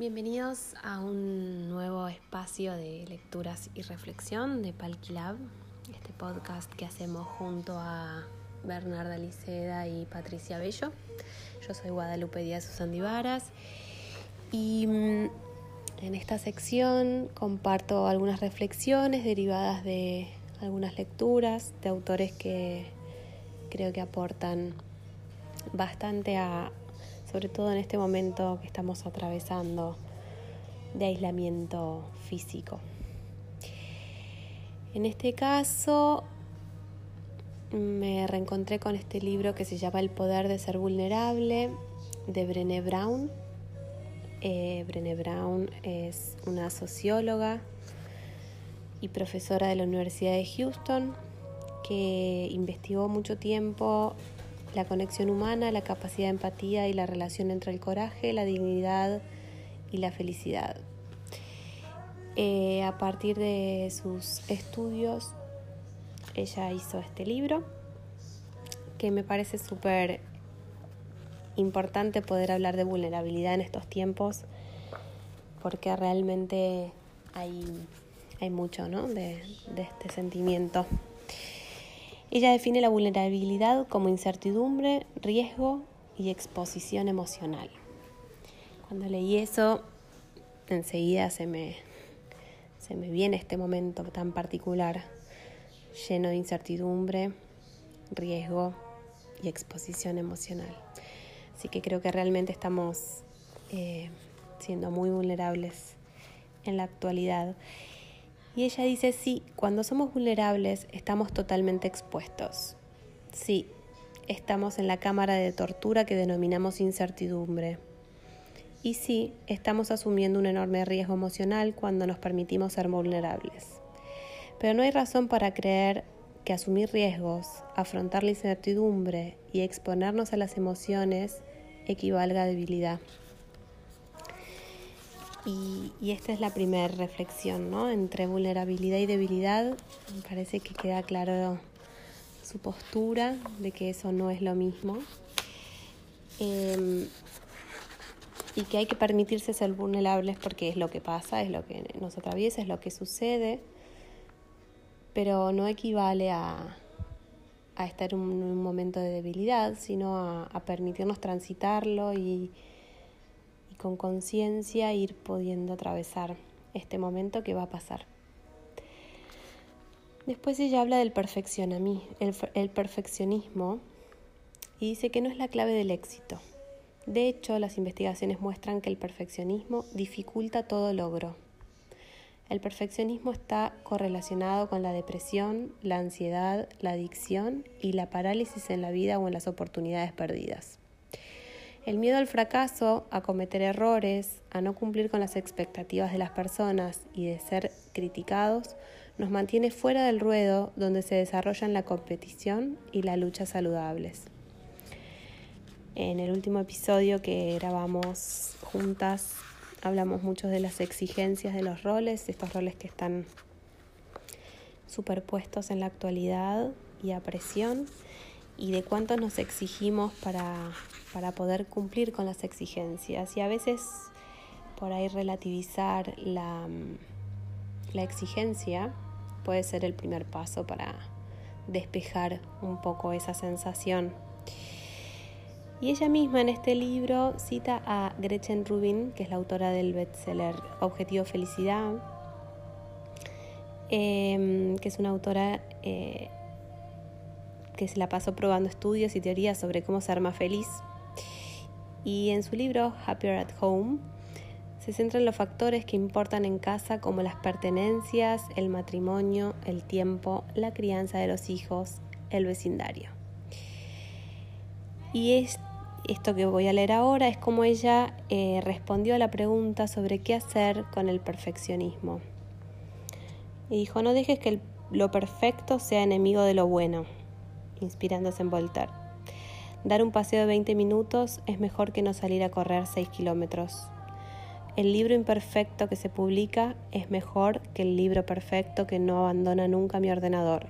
Bienvenidos a un nuevo espacio de lecturas y reflexión de Palquilab, este podcast que hacemos junto a Bernarda Liceda y Patricia Bello. Yo soy Guadalupe Díaz Usandivaras y mm, en esta sección comparto algunas reflexiones derivadas de algunas lecturas de autores que creo que aportan bastante a, sobre todo en este momento que estamos atravesando de aislamiento físico. En este caso me reencontré con este libro que se llama El poder de ser vulnerable de Brené Brown. Eh, Brené Brown es una socióloga y profesora de la Universidad de Houston que investigó mucho tiempo la conexión humana, la capacidad de empatía y la relación entre el coraje, la dignidad y la felicidad. Eh, a partir de sus estudios, ella hizo este libro que me parece súper importante poder hablar de vulnerabilidad en estos tiempos porque realmente hay, hay mucho ¿no? de, de este sentimiento. Ella define la vulnerabilidad como incertidumbre, riesgo y exposición emocional. Cuando leí eso, enseguida se me, se me viene este momento tan particular, lleno de incertidumbre, riesgo y exposición emocional. Así que creo que realmente estamos eh, siendo muy vulnerables en la actualidad. Y ella dice, sí, cuando somos vulnerables estamos totalmente expuestos. Sí, estamos en la cámara de tortura que denominamos incertidumbre. Y sí, estamos asumiendo un enorme riesgo emocional cuando nos permitimos ser vulnerables. Pero no hay razón para creer que asumir riesgos, afrontar la incertidumbre y exponernos a las emociones equivalga a debilidad. Y, esta es la primera reflexión, ¿no? Entre vulnerabilidad y debilidad, me parece que queda claro su postura de que eso no es lo mismo. Em, y que hay que permitirse ser vulnerables porque es lo que pasa, es lo que nos atraviesa, es lo que sucede, pero no equivale a, a estar en un, momento de debilidad, sino a, a permitirnos transitarlo y con conciencia ir pudiendo atravesar este momento que va a pasar. Después ella habla del el, el perfeccionismo y dice que no es la clave del éxito. De hecho, las investigaciones muestran que el perfeccionismo dificulta todo logro. El perfeccionismo está correlacionado con la depresión, la ansiedad, la adicción y la parálisis en la vida o en las oportunidades perdidas. El miedo al fracaso, a cometer errores, a no cumplir con las expectativas de las personas y de ser criticados, nos mantiene fuera del ruedo donde se desarrollan la competición y la lucha saludables. En el último episodio que grabamos juntas hablamos mucho de las exigencias de los roles, estos roles que están superpuestos en la actualidad y a presión y de cuánto nos exigimos para, para poder cumplir con las exigencias. Y a veces por ahí relativizar la, la exigencia puede ser el primer paso para despejar un poco esa sensación. Y ella misma en este libro cita a Gretchen Rubin, que es la autora del bestseller Objetivo Felicidad, em, que es una autora eh, que se la pasó probando estudios y teorías sobre cómo ser más feliz. Y en su libro Happier at Home se centra en los factores que importan en casa como las pertenencias, el matrimonio, el tiempo, la crianza de los hijos, el vecindario. Y es, esto que voy a leer ahora es como ella eh, respondió a la pregunta sobre qué hacer con el perfeccionismo. Y dijo, no dejes que lo perfecto sea enemigo de lo bueno inspirándose en Voltaire. Dar un paseo de 20 minutos es mejor que no salir a correr 6 kilómetros. El libro imperfecto que se publica es mejor que el libro perfecto que no abandona nunca mi ordenador.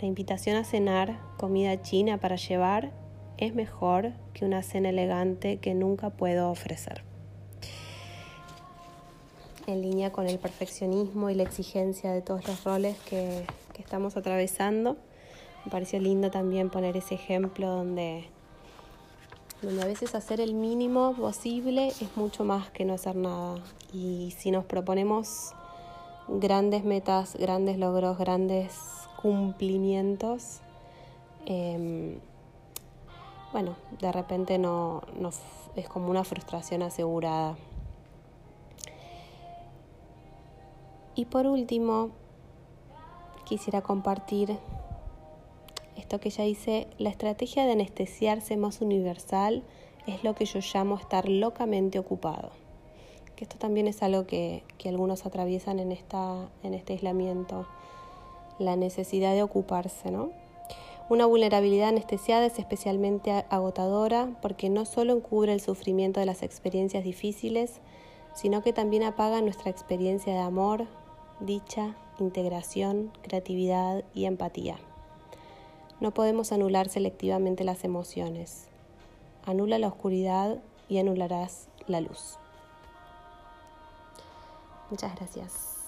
La invitación a cenar, comida china para llevar, es mejor que una cena elegante que nunca puedo ofrecer. en línea con el perfeccionismo y la exigencia de todos los roles que, que estamos atravesando. Me pareció lindo también poner ese ejemplo donde, donde a veces hacer el mínimo posible es mucho más que no hacer nada. Y si nos proponemos grandes metas, grandes logros, grandes cumplimientos, eh, bueno, de repente no es como una frustración asegurada. Y por último, quisiera compartir esto que ya dice, la estrategia de anestesiarse más universal es lo que yo llamo estar locamente ocupado. Que esto también es algo que, que algunos atraviesan en, esta, en este aislamiento, la necesidad de ocuparse, ¿no? Una vulnerabilidad anestesiada es especialmente agotadora porque no solo encubre el sufrimiento de las experiencias difíciles, sino que también apaga nuestra experiencia de amor, dicha, integración, creatividad y empatía. No podemos anular selectivamente las emociones. Anula la oscuridad y anularás la luz. Muchas gracias.